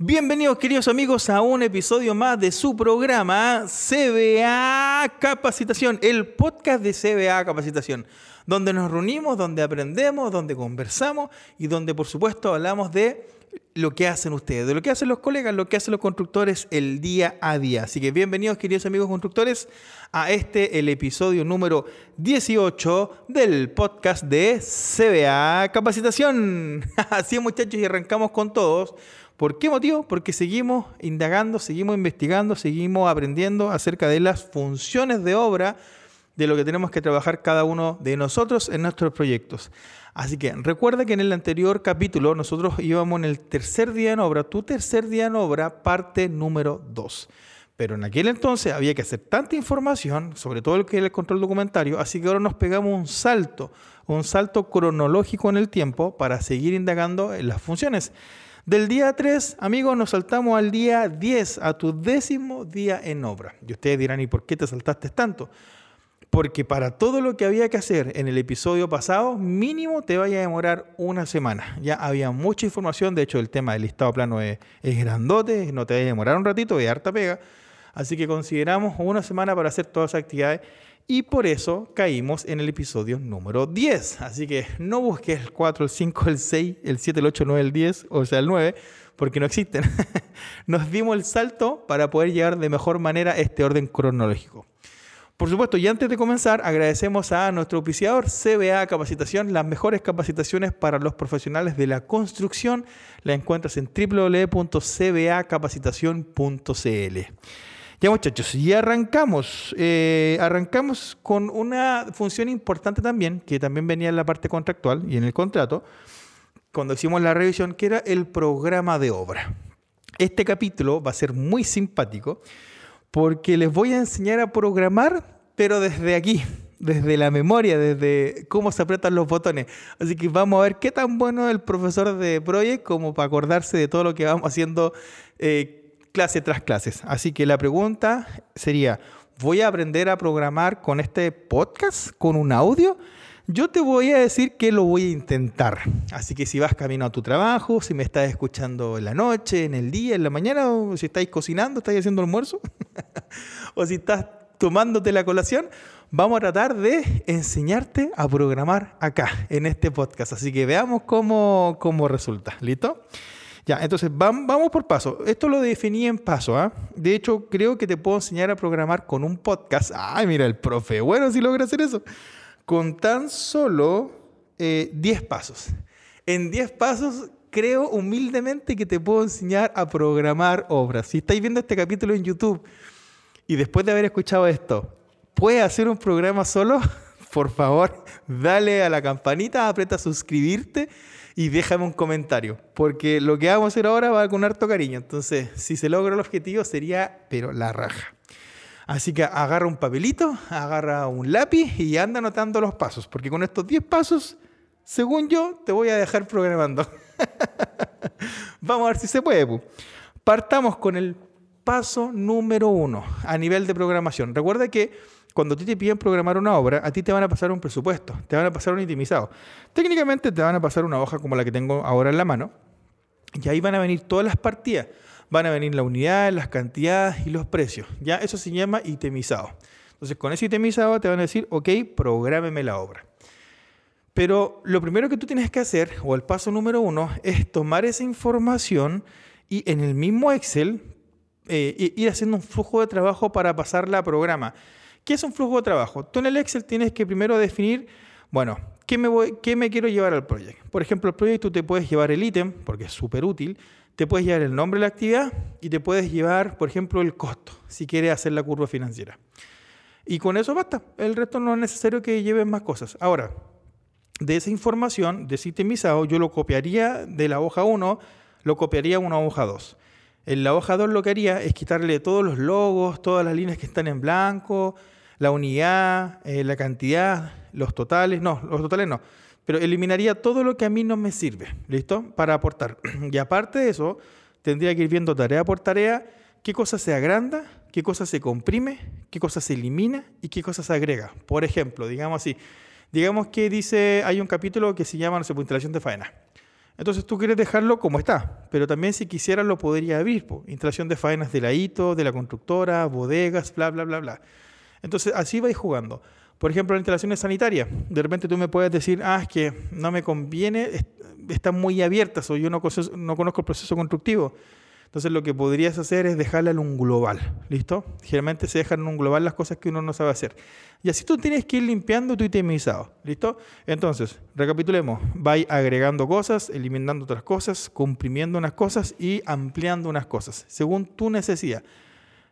Bienvenidos queridos amigos a un episodio más de su programa CBA Capacitación, el podcast de CBA Capacitación, donde nos reunimos, donde aprendemos, donde conversamos y donde por supuesto hablamos de lo que hacen ustedes, de lo que hacen los colegas, lo que hacen los constructores el día a día. Así que bienvenidos queridos amigos constructores a este, el episodio número 18 del podcast de CBA Capacitación. Así muchachos y arrancamos con todos ¿Por qué motivo? Porque seguimos indagando, seguimos investigando, seguimos aprendiendo acerca de las funciones de obra de lo que tenemos que trabajar cada uno de nosotros en nuestros proyectos. Así que recuerda que en el anterior capítulo nosotros íbamos en el tercer día en obra, tu tercer día en obra, parte número 2. Pero en aquel entonces había que hacer tanta información, sobre todo lo que era el control documentario, así que ahora nos pegamos un salto, un salto cronológico en el tiempo para seguir indagando en las funciones. Del día 3, amigos, nos saltamos al día 10, a tu décimo día en obra. Y ustedes dirán, ¿y por qué te saltaste tanto? Porque para todo lo que había que hacer en el episodio pasado, mínimo te vaya a demorar una semana. Ya había mucha información, de hecho el tema del listado plano es, es grandote, no te vaya a demorar un ratito, de harta pega. Así que consideramos una semana para hacer todas esas actividades y por eso caímos en el episodio número 10. Así que no busques el 4, el 5, el 6, el 7, el 8, el 9, el 10, o sea, el 9, porque no existen. Nos dimos el salto para poder llegar de mejor manera a este orden cronológico. Por supuesto, y antes de comenzar, agradecemos a nuestro oficiador CBA Capacitación, las mejores capacitaciones para los profesionales de la construcción. La encuentras en www.cbacapacitación.cl. Ya muchachos, y arrancamos. Eh, arrancamos con una función importante también, que también venía en la parte contractual y en el contrato, cuando hicimos la revisión, que era el programa de obra. Este capítulo va a ser muy simpático porque les voy a enseñar a programar, pero desde aquí, desde la memoria, desde cómo se apretan los botones. Así que vamos a ver qué tan bueno es el profesor de Project como para acordarse de todo lo que vamos haciendo eh, clase tras clases. Así que la pregunta sería, ¿voy a aprender a programar con este podcast, con un audio? Yo te voy a decir que lo voy a intentar. Así que si vas camino a tu trabajo, si me estás escuchando en la noche, en el día, en la mañana, o si estáis cocinando, estáis haciendo almuerzo, o si estás tomándote la colación, vamos a tratar de enseñarte a programar acá, en este podcast. Así que veamos cómo, cómo resulta. ¿Listo? Ya, entonces vamos por paso. Esto lo definí en paso. ¿ah? De hecho, creo que te puedo enseñar a programar con un podcast. Ay, mira, el profe, bueno, si logra hacer eso. Con tan solo 10 eh, pasos. En 10 pasos, creo humildemente que te puedo enseñar a programar obras. Si estáis viendo este capítulo en YouTube y después de haber escuchado esto, ¿puedes hacer un programa solo? Por favor, dale a la campanita, aprieta suscribirte y déjame un comentario, porque lo que vamos a hacer ahora va con harto cariño. Entonces, si se logra el objetivo, sería, pero la raja. Así que agarra un papelito, agarra un lápiz y anda anotando los pasos, porque con estos 10 pasos, según yo, te voy a dejar programando. Vamos a ver si se puede. Partamos con el paso número uno a nivel de programación. Recuerda que cuando a ti te piden programar una obra, a ti te van a pasar un presupuesto, te van a pasar un itemizado. Técnicamente te van a pasar una hoja como la que tengo ahora en la mano, y ahí van a venir todas las partidas. Van a venir la unidad, las cantidades y los precios. Ya eso se llama itemizado. Entonces, con ese itemizado te van a decir, ok, prográmeme la obra. Pero lo primero que tú tienes que hacer, o el paso número uno, es tomar esa información y en el mismo Excel eh, ir haciendo un flujo de trabajo para pasarla a programa. ¿Qué es un flujo de trabajo? Tú en el Excel tienes que primero definir, bueno, ¿qué me, voy, qué me quiero llevar al proyecto? Por ejemplo, el proyecto tú te puedes llevar el ítem, porque es súper útil, te puedes llevar el nombre de la actividad y te puedes llevar, por ejemplo, el costo, si quieres hacer la curva financiera. Y con eso basta. El resto no es necesario que lleves más cosas. Ahora, de esa información, de ese itemizado, yo lo copiaría de la hoja 1, lo copiaría a una hoja 2. En la hoja 2 lo que haría es quitarle todos los logos, todas las líneas que están en blanco, la unidad, eh, la cantidad, los totales, no, los totales no, pero eliminaría todo lo que a mí no me sirve, ¿listo? Para aportar. Y aparte de eso, tendría que ir viendo tarea por tarea qué cosa se agranda, qué cosa se comprime, qué cosa se elimina y qué cosa se agrega. Por ejemplo, digamos así, digamos que dice, hay un capítulo que se llama, no sé, pues, instalación de faena. Entonces tú quieres dejarlo como está, pero también si quisieras lo podría abrir. Instalación de faenas de la ITO, de la constructora, bodegas, bla, bla, bla, bla. Entonces así vais jugando. Por ejemplo, la instalaciones sanitarias. De repente tú me puedes decir, ah, es que no me conviene, están muy abiertas o yo no, no conozco el proceso constructivo. Entonces lo que podrías hacer es dejarla en un global, ¿listo? Generalmente se dejan en un global las cosas que uno no sabe hacer. Y así tú tienes que ir limpiando tu itemizado, ¿listo? Entonces, recapitulemos, vais agregando cosas, eliminando otras cosas, comprimiendo unas cosas y ampliando unas cosas, según tu necesidad.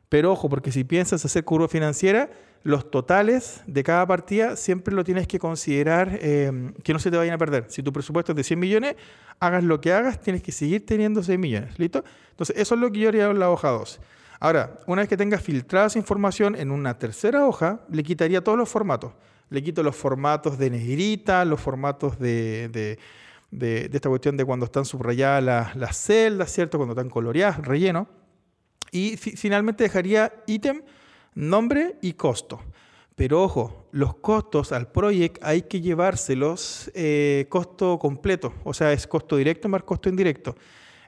Pero ojo, porque si piensas hacer curva financiera, los totales de cada partida siempre lo tienes que considerar eh, que no se te vayan a perder. Si tu presupuesto es de 100 millones, hagas lo que hagas, tienes que seguir teniendo 6 millones. ¿Listo? Entonces, eso es lo que yo haría en la hoja 2. Ahora, una vez que tengas filtrada esa información en una tercera hoja, le quitaría todos los formatos. Le quito los formatos de negrita, los formatos de, esta cuestión de cuando están subrayadas las, las celdas, ¿cierto? Cuando están coloreadas, relleno. Y finalmente dejaría ítem, nombre y costo. Pero ojo, los costos al proyecto hay que llevárselos eh, costo completo, o sea, es costo directo más costo indirecto.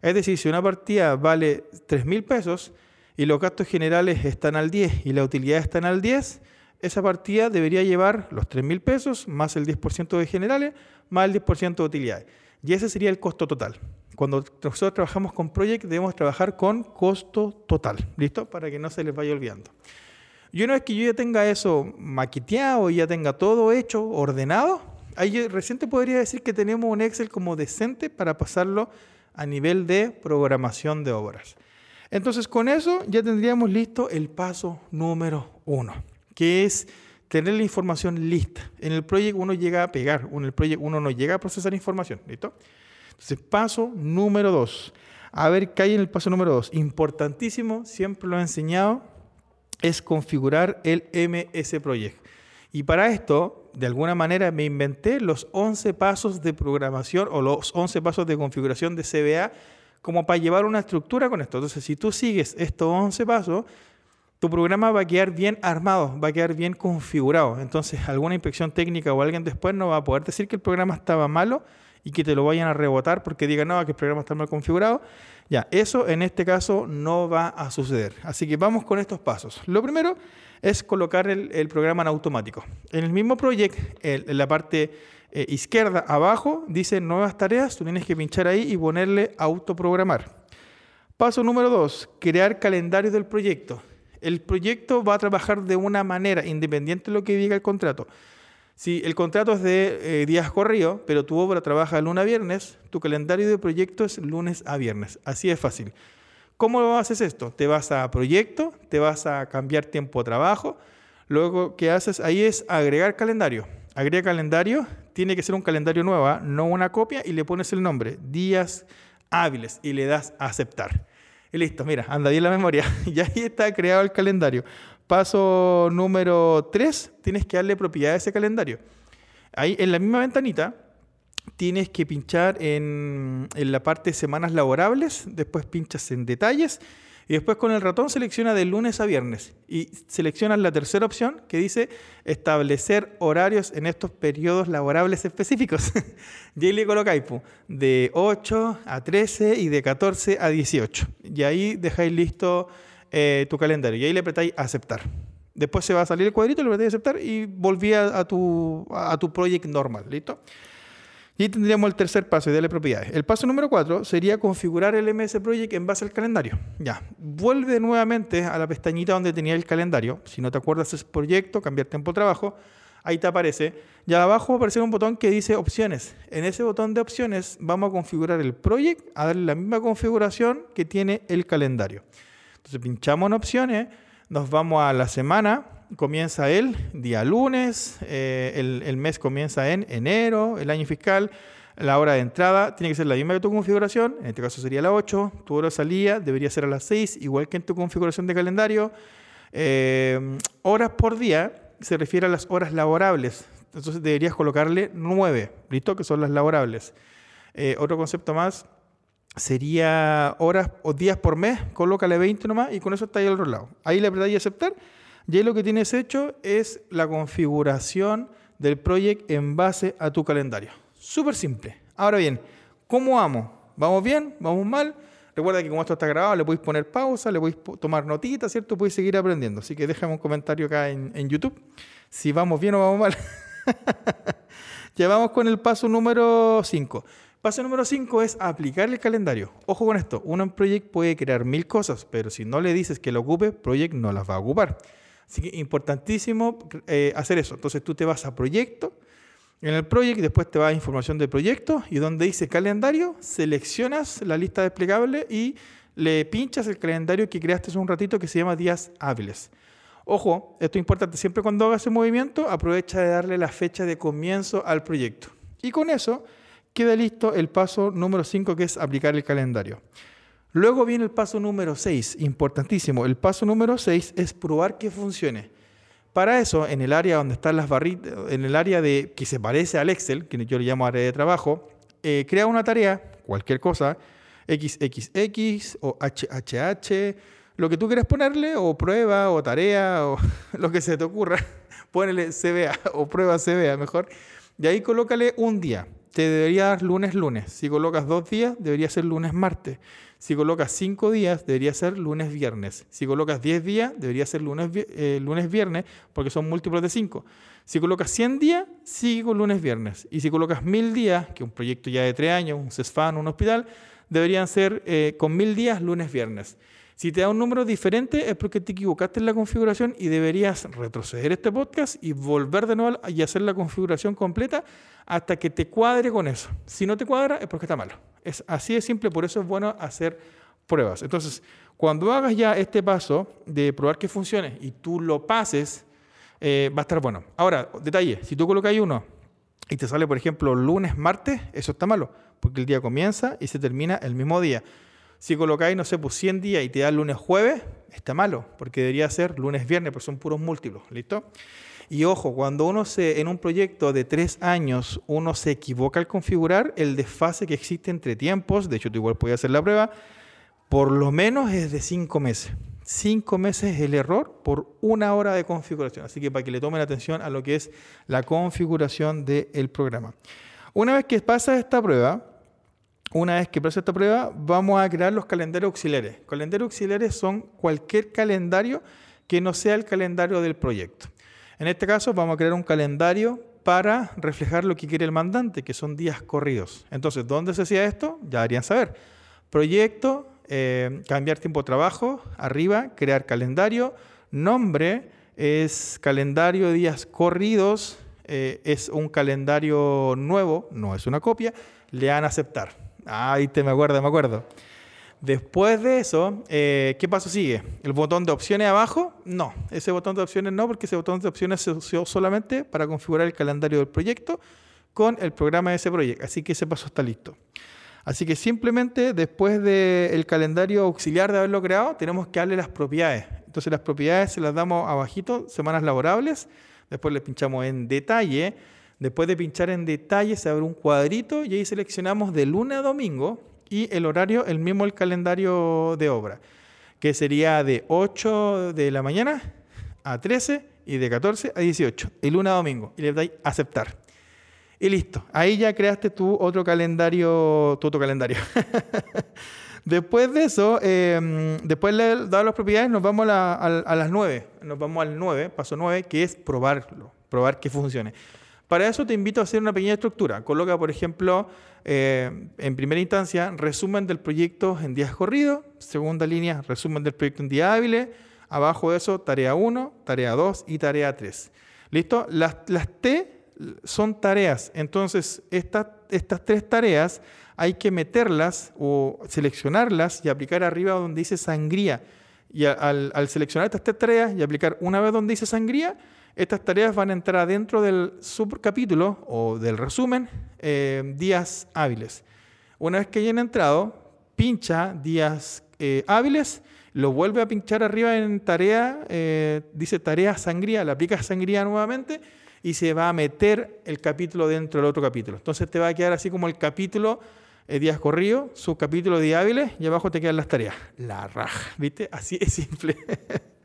Es decir, si una partida vale 3 mil pesos y los gastos generales están al 10 y la utilidad están al 10, esa partida debería llevar los 3 mil pesos más el 10% de generales más el 10% de utilidades. Y ese sería el costo total. Cuando nosotros trabajamos con Project debemos trabajar con costo total, ¿listo? Para que no se les vaya olvidando. Y una vez que yo ya tenga eso maqueteado, ya tenga todo hecho, ordenado, ahí reciente podría decir que tenemos un Excel como decente para pasarlo a nivel de programación de obras. Entonces con eso ya tendríamos listo el paso número uno, que es tener la información lista. En el proyecto uno llega a pegar, en el proyecto uno no llega a procesar información, ¿listo? Entonces, paso número dos. A ver qué hay en el paso número dos. Importantísimo, siempre lo he enseñado, es configurar el MS Project. Y para esto, de alguna manera, me inventé los 11 pasos de programación o los 11 pasos de configuración de CBA como para llevar una estructura con esto. Entonces, si tú sigues estos 11 pasos, tu programa va a quedar bien armado, va a quedar bien configurado. Entonces, alguna inspección técnica o alguien después no va a poder decir que el programa estaba malo y que te lo vayan a rebotar porque digan, no, que el programa está mal configurado. Ya, eso en este caso no va a suceder. Así que vamos con estos pasos. Lo primero es colocar el, programa en automático. En el mismo proyecto, en la parte eh, izquierda abajo, dice nuevas tareas, tú tienes que pinchar ahí y ponerle autoprogramar. Paso número dos, crear calendario del proyecto. El proyecto va a trabajar de una manera, independiente de lo que diga el contrato. Si el contrato es de eh, días corridos, pero tu obra trabaja lunes a viernes, tu calendario de proyecto es lunes a viernes. Así es fácil. ¿Cómo haces esto? Te vas a proyecto, te vas a cambiar tiempo de trabajo. Luego, ¿qué haces? Ahí es agregar calendario. Agrega calendario, tiene que ser un calendario nuevo, ¿ah? no una copia, y le pones el nombre, días hábiles, y le das a aceptar. Y listo, mira, anda bien la memoria. y ahí está creado el calendario. Paso número 3, tienes que darle propiedad a ese calendario. Ahí en la misma ventanita tienes que pinchar en, la parte semanas laborables, después pinchas en detalles y después con el ratón selecciona de lunes a viernes y seleccionas la tercera opción que dice establecer horarios en estos periodos laborables específicos. y ahí le colocáis de 8 a 13 y de 14 a 18. Y ahí dejáis listo eh, tu calendario y ahí le apretáis aceptar. Después se va a salir el cuadrito, le apretáis aceptar y volví a, tu, a tu project normal, ¿listo? Y tendríamos el tercer paso, darle propiedades. El paso número cuatro sería configurar el MS Project en base al calendario. Ya, vuelve nuevamente a la pestañita donde tenía el calendario. Si no te acuerdas ese proyecto, cambiar tiempo de trabajo, ahí te aparece. Y abajo va a aparecer un botón que dice opciones. En ese botón de opciones vamos a configurar el project, a darle la misma configuración que tiene el calendario. Entonces pinchamos en opciones, nos vamos a la semana, comienza el día lunes, eh, el, mes comienza en enero, el año fiscal, la hora de entrada tiene que ser la misma que tu configuración, en este caso sería la 8, tu hora de salida debería ser a las 6, igual que en tu configuración de calendario. Eh, horas por día se refiere a las horas laborables, entonces deberías colocarle 9, ¿listo? Que son las laborables. Eh, otro concepto más, sería horas o días por mes, colócale 20 nomás y con eso está ahí al otro lado. Ahí le apretáis aceptar y ahí lo que tienes hecho es la configuración del proyecto en base a tu calendario. Súper simple. Ahora bien, ¿Cómo vamos? ¿Vamos bien? ¿Vamos mal? Recuerda que como esto está grabado, le podéis poner pausa, le podéis tomar notitas, ¿cierto? Podéis seguir aprendiendo. Así que déjame un comentario acá en, en YouTube si vamos bien o vamos mal. ya vamos con el paso número 5. Paso número 5 es aplicar el calendario. Ojo con esto, uno en Project puede crear mil cosas, pero si no le dices que lo ocupe, Project no las va a ocupar. Así que importantísimo eh, hacer eso. Entonces tú te vas a proyecto, en el Project después te va a información del proyecto y donde dice calendario, seleccionas la lista desplegable y le pinchas el calendario que creaste hace un ratito que se llama días hábiles. Ojo, esto es importante, siempre cuando hagas ese movimiento aprovecha de darle la fecha de comienzo al proyecto. Y con eso queda listo el paso número 5 que es aplicar el calendario. Luego viene el paso número 6, importantísimo. El paso número 6 es probar que funcione. Para eso, en el área donde están las barritas, en el área de que se parece al Excel, que yo le llamo área de trabajo, eh, crea una tarea, cualquier cosa, XXX o HHH, lo que tú quieras ponerle, o prueba, o tarea, o lo que se te ocurra, ponele CBA o prueba CBA mejor. De ahí colócale un día te debería dar lunes, lunes. Si colocas dos días, debería ser lunes, martes. Si colocas cinco días, debería ser lunes, viernes. Si colocas diez días, debería ser lunes, eh, lunes viernes, porque son múltiplos de cinco. Si colocas 100 días, sigue con lunes, viernes. Y si colocas mil días, que un proyecto ya de tres años, un CESFAN, un hospital, deberían ser eh, con mil días, lunes, viernes. Si te da un número diferente es porque te equivocaste en la configuración y deberías retroceder este podcast y volver de nuevo y hacer la configuración completa hasta que te cuadre con eso. Si no te cuadra es porque está malo. Es así de simple, por eso es bueno hacer pruebas. Entonces, cuando hagas ya este paso de probar que funcione y tú lo pases, eh, va a estar bueno. Ahora, detalle, si tú colocas uno y te sale, por ejemplo, lunes, martes, eso está malo, porque el día comienza y se termina el mismo día. Si colocáis, no sé, pues 100 días y te da lunes, jueves, está malo, porque debería ser lunes, viernes, porque son puros múltiplos, ¿listo? Y ojo, cuando uno se, en un proyecto de tres años, uno se equivoca al configurar, el desfase que existe entre tiempos, de hecho tú igual puedes hacer la prueba, por lo menos es de cinco meses. Cinco meses es el error por una hora de configuración. Así que para que le tomen atención a lo que es la configuración del programa. Una vez que pasa esta prueba, una vez que pase esta prueba, vamos a crear los calendarios auxiliares. Calendarios auxiliares son cualquier calendario que no sea el calendario del proyecto. En este caso, vamos a crear un calendario para reflejar lo que quiere el mandante, que son días corridos. Entonces, ¿dónde se hacía esto? Ya deberían saber. Proyecto, eh, cambiar tiempo de trabajo, arriba, crear calendario, nombre es calendario de días corridos, eh, es un calendario nuevo, no es una copia, le dan aceptar. Ahí te me acuerdo, me acuerdo. Después de eso, eh, ¿qué paso sigue? ¿El botón de opciones abajo? No, ese botón de opciones no, porque ese botón de opciones se usó solamente para configurar el calendario del proyecto con el programa de ese proyecto. Así que ese paso está listo. Así que simplemente después del calendario auxiliar de haberlo creado, tenemos que darle las propiedades. Entonces las propiedades se las damos abajito, semanas laborables, después le pinchamos en detalle Después de pinchar en detalle se abre un cuadrito y ahí seleccionamos de lunes a domingo y el horario el mismo el calendario de obra, que sería de 8 de la mañana a 13 y de 14 a 18, el lunes a domingo, y le dais aceptar. Y listo, ahí ya creaste tu otro calendario, tu otro calendario. después de eso, em, después de dar las propiedades, nos vamos a, a las 9, nos vamos al 9, paso 9, que es probarlo, probar que funcione. Para eso te invito a hacer una pequeña estructura. Coloca, por ejemplo, eh, en primera instancia, resumen del proyecto en días corridos. Segunda línea, resumen del proyecto en días hábiles. Abajo de eso, tarea 1, tarea 2 y tarea 3. ¿Listo? Las, T son tareas. Entonces, estas, estas tres tareas hay que meterlas o seleccionarlas y aplicar arriba donde dice sangría. Y al, al seleccionar estas tres tareas y aplicar una vez donde dice sangría, estas tareas van a entrar dentro del subcapítulo o del resumen eh, días hábiles. Una vez que hayan entrado, pincha días eh, hábiles, lo vuelve a pinchar arriba en tarea, eh, dice tarea sangría, le aplica sangría nuevamente y se va a meter el capítulo dentro del otro capítulo. Entonces te va a quedar así como el capítulo días corridos, subcapítulo de hábiles y abajo te quedan las tareas. La raja, ¿viste? Así es simple.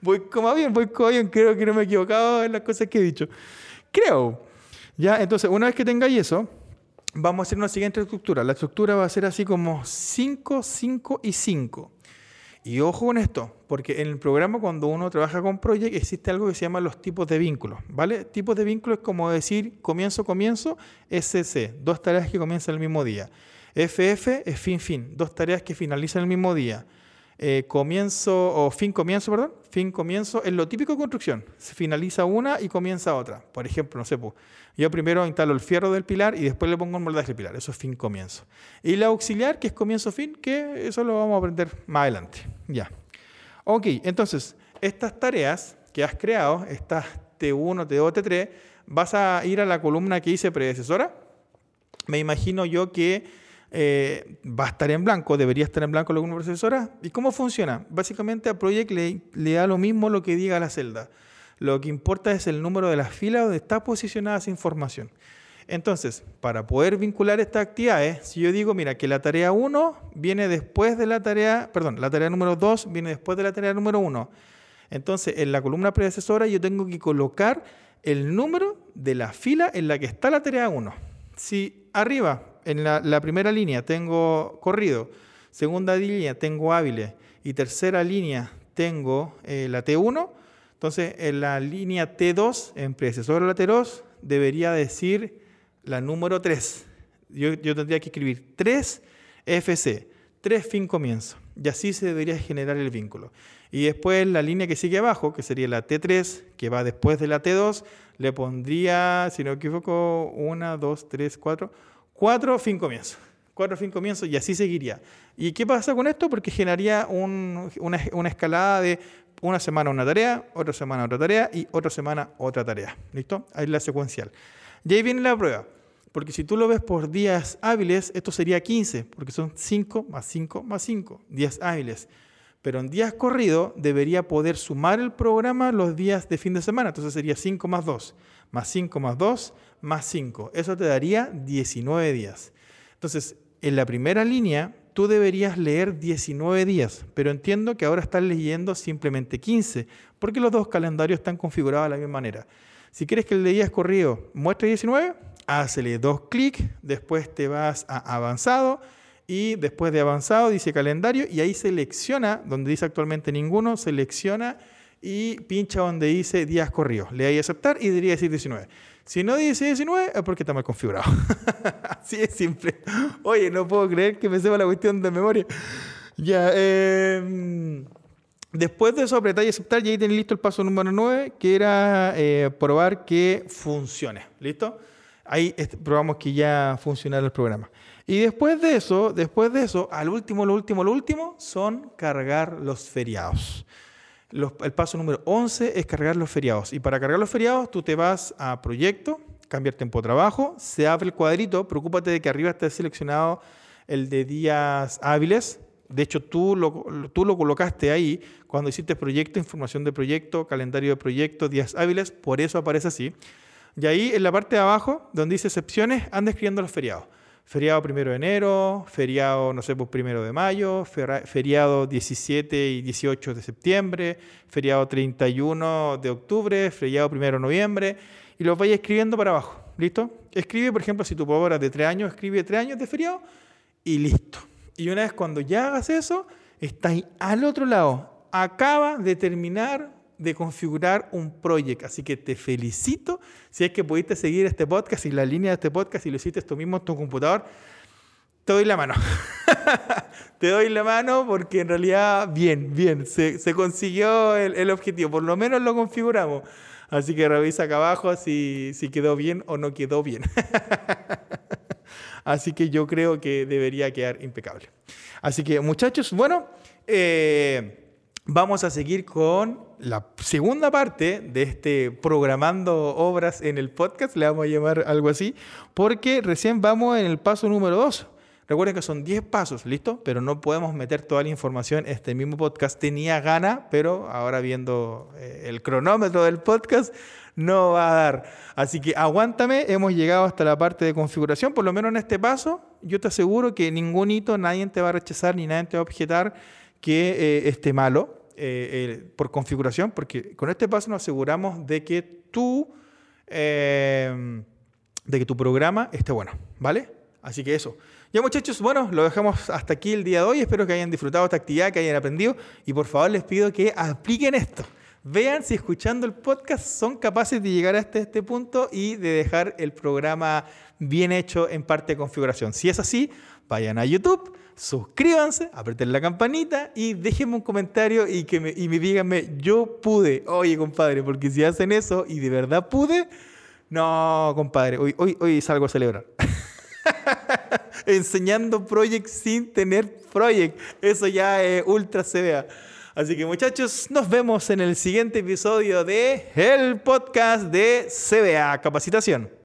voy como bien, voy como bien, creo que no me he equivocado en las cosas que he dicho. Creo. Ya, entonces, una vez que tengáis eso, vamos a hacer una siguiente estructura. La estructura va a ser así como 5, 5 y 5. Y ojo con esto, porque en el programa cuando uno trabaja con Project existe algo que se llama los tipos de vínculos, ¿vale? Tipos de vínculos es como decir comienzo, comienzo, SC, dos tareas que comienzan el mismo día. FF es fin, fin, dos tareas que finalizan el mismo día. Eh, comienzo, o fin, comienzo, perdón, fin, comienzo, es lo típico de construcción. Se finaliza una y comienza otra. Por ejemplo, no sé, pues, yo primero instalo el fierro del pilar y después le pongo un moldaje del pilar. Eso es fin, comienzo. Y la auxiliar, que es comienzo, fin, que eso lo vamos a aprender más adelante. Ya. Ok, entonces, estas tareas que has creado, estas T1, T2, T3, vas a ir a la columna que hice predecesora. Me imagino yo que eh, va a estar en blanco, debería estar en blanco la procesora. ¿Y cómo funciona? Básicamente a Project le, le, da lo mismo lo que diga la celda. Lo que importa es el número de las filas donde está posicionada esa información. Entonces, para poder vincular estas actividades, si yo digo, mira, que la tarea 1 viene después de la tarea, perdón, la tarea número 2 viene después de la tarea número 1. Entonces, en la columna predecesora yo tengo que colocar el número de la fila en la que está la tarea 1. Si arriba en la, primera línea tengo corrido, segunda línea tengo hábiles y tercera línea tengo eh, la T1, entonces en la línea T2, en predecesor lateros, debería decir la número 3. Yo, yo tendría que escribir 3 FC, 3 fin comienzo. Y así se debería generar el vínculo. Y después la línea que sigue abajo, que sería la T3, que va después de la T2, le pondría, si no me equivoco, 1, 2, 3, 4, Cuatro, fin comienzo. Cuatro, fin comienzo y así seguiría. ¿Y qué pasa con esto? Porque generaría una, una, escalada de una semana una tarea, otra semana otra tarea y otra semana otra tarea. ¿Listo? Ahí es la secuencial. Y ahí viene la prueba. Porque si tú lo ves por días hábiles, esto sería 15, porque son 5 más 5 más 5, días hábiles. Pero en días corridos debería poder sumar el programa los días de fin de semana. Entonces sería 5 más 2, más 5 más 2, más 5. Eso te daría 19 días. Entonces, en la primera línea, tú deberías leer 19 días, pero entiendo que ahora estás leyendo simplemente 15, porque los dos calendarios están configurados de la misma manera. Si quieres que el de días corrido muestre 19, hazle dos clics, después te vas a avanzado y después de avanzado dice calendario y ahí selecciona, donde dice actualmente ninguno, selecciona y pincha donde dice días corridos. Le ahí aceptar y debería decir 19. Si no dice 19 es porque está mal configurado. Así es simple. Oye, no puedo creer que me sepa la cuestión de memoria. Ya, eh, después de eso apretar y aceptar y ahí tenés listo el paso número 9, que era eh, probar que funcione. ¿Listo? Ahí probamos que ya funcionara el programa. Y después de eso, después de eso, al último, lo último, lo último, son cargar los feriados el paso número 11 es cargar los feriados. Y para cargar los feriados, tú te vas a proyecto, cambiar tiempo de trabajo, se abre el cuadrito, preocúpate de que arriba esté seleccionado el de días hábiles. De hecho, tú lo, tú lo colocaste ahí cuando hiciste proyecto, información de proyecto, calendario de proyecto, días hábiles, por eso aparece así. Y ahí en la parte de abajo, donde dice excepciones, anda escribiendo los feriados feriado primero de enero, feriado, no sé, pues primero de mayo, feriado 17 y 18 de septiembre, feriado 31 de octubre, feriado primero de noviembre, y los vais escribiendo para abajo. ¿Listo? Escribe, por ejemplo, si tu pobra es de tres años, escribe tres años de feriado y listo. Y una vez cuando ya hagas eso, estás al otro lado. Acaba de terminar de configurar un proyecto. Así que te felicito si es que pudiste seguir este podcast y la línea de este podcast y lo hiciste tú mismo en tu computador. Te doy la mano. te doy la mano porque en realidad, bien, bien, se, consiguió el, objetivo. Por lo menos lo configuramos. Así que revisa acá abajo si, si quedó bien o no quedó bien. Así que yo creo que debería quedar impecable. Así que muchachos, bueno, eh, vamos a seguir con la segunda parte de este programando obras en el podcast, le vamos a llamar algo así, porque recién vamos en el paso número 2. Recuerden que son 10 pasos, ¿listo? Pero no podemos meter toda la información. Este mismo podcast tenía gana, pero ahora viendo eh, el cronómetro del podcast, no va a dar. Así que aguántame, hemos llegado hasta la parte de configuración, por lo menos en este paso, yo te aseguro que ningún hito, nadie te va a rechazar ni nadie te va a objetar que eh, esté malo eh, eh, por configuración, porque con este paso nos aseguramos de que tú, de que tu programa esté bueno, ¿vale? Así que eso. Ya muchachos, bueno, lo dejamos hasta aquí el día de hoy. Espero que hayan disfrutado esta actividad, que hayan aprendido. Y por favor les pido que apliquen esto. Vean si escuchando el podcast son capaces de llegar hasta este punto y de dejar el programa bien hecho en parte de configuración. Si es así, vayan a YouTube, suscríbanse, aprieten la campanita y déjenme un comentario y, que me, y me díganme, yo pude. Oye, compadre, porque si hacen eso y de verdad pude, no, compadre, hoy, hoy, hoy salgo a celebrar. Enseñando Project sin tener Project. Eso ya es ultra CBA. Así que muchachos, nos vemos en el siguiente episodio de el podcast de CBA Capacitación.